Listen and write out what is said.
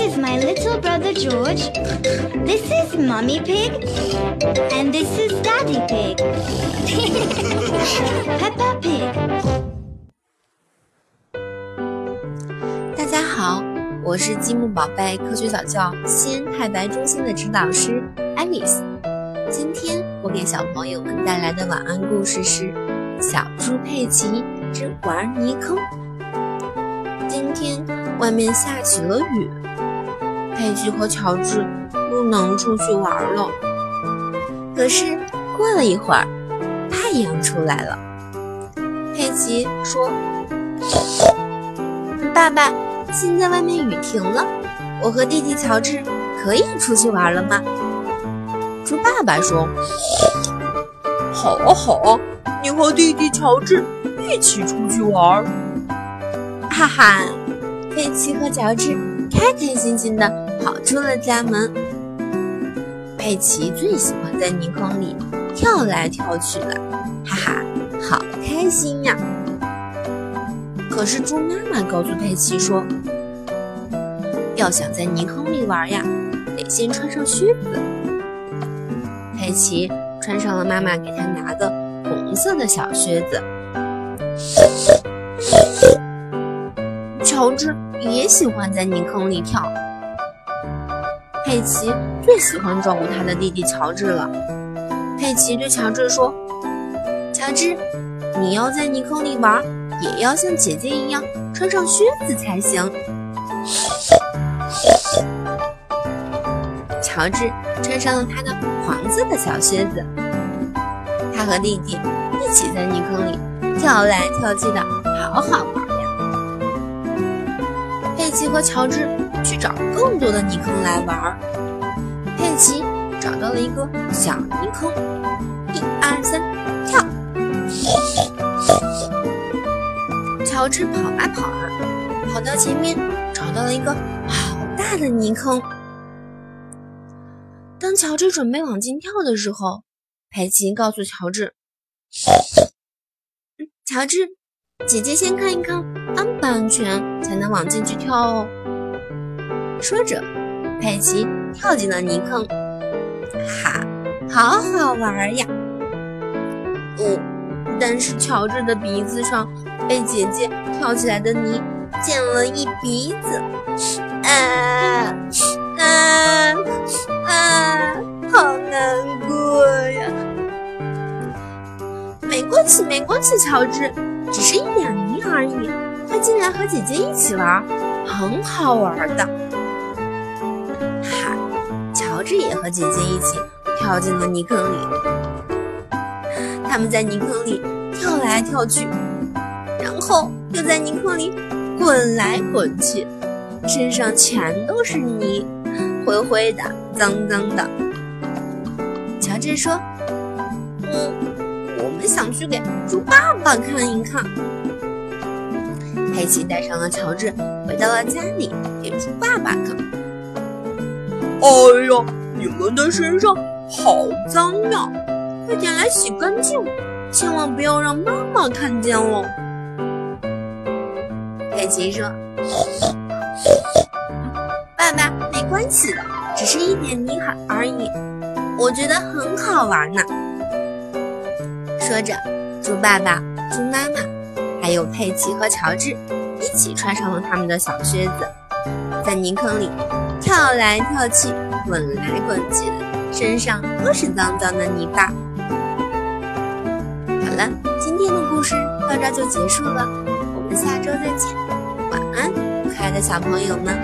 George is my little brother George. This is Mummy Pig. And this is Daddy Pig. Peppa Pig. 大家好，我是积木宝贝科学早教西安太白中心的指导师 Alice。今天我给小朋友们带来的晚安故事是《小猪佩奇之玩泥坑》。今天外面下起了雨，佩奇和乔治不能出去玩了。可是过了一会儿，太阳出来了。佩奇说：“爸爸，现在外面雨停了，我和弟弟乔治可以出去玩了吗？”猪爸爸说：“好啊，好啊，你和弟弟乔治一起出去玩。”哈哈，佩奇和乔治开开心心的跑出了家门。佩奇最喜欢在泥坑里跳来跳去了，哈哈，好开心呀！可是猪妈妈告诉佩奇说：“要想在泥坑里玩呀，得先穿上靴子。”佩奇穿上了妈妈给他拿的红色的小靴子。乔治也喜欢在泥坑里跳。佩奇最喜欢照顾他的弟弟乔治了。佩奇对乔治说：“乔治，你要在泥坑里玩，也要像姐姐一样穿上靴子才行。”乔治穿上了他的黄色的小靴子，他和弟弟一起在泥坑里跳来跳去的，好好玩呀！佩奇和乔治去找更多的泥坑来玩。佩奇找到了一个小泥坑，一二三，跳！乔治跑啊跑啊，跑到前面找到了一个好大的泥坑。当乔治准备往进跳的时候，佩奇告诉乔治：“乔治，姐姐先看一看安不安全，才能往进去跳哦。”说着，佩奇跳进了泥坑，哈，好好玩呀！哦，但是乔治的鼻子上被姐姐跳起来的泥溅了一鼻子，啊啊！啊，好难过呀！没关系，没关系，乔治，只是一点泥而已。快进来和姐姐一起玩，很好玩的。也和姐姐一起跳进了泥坑里。他们在泥坑里跳来跳去，然后又在泥坑里滚来滚去，身上全都是泥。灰灰的，脏脏的。乔治说：“嗯，我们想去给猪爸爸看一看。”佩奇带上了乔治，回到了家里给猪爸爸看。哎呀，你们的身上好脏呀！快点来洗干净，千万不要让妈妈看见哦。佩奇说。爸爸，没关系的，只是一点泥海而已，我觉得很好玩呢。说着，猪爸爸、猪妈妈，还有佩奇和乔治一起穿上了他们的小靴子，在泥坑里跳来跳去、滚来滚去，身上都是脏脏的泥巴。好了，今天的故事到这就结束了，我们下周再见，晚安，可爱的小朋友们。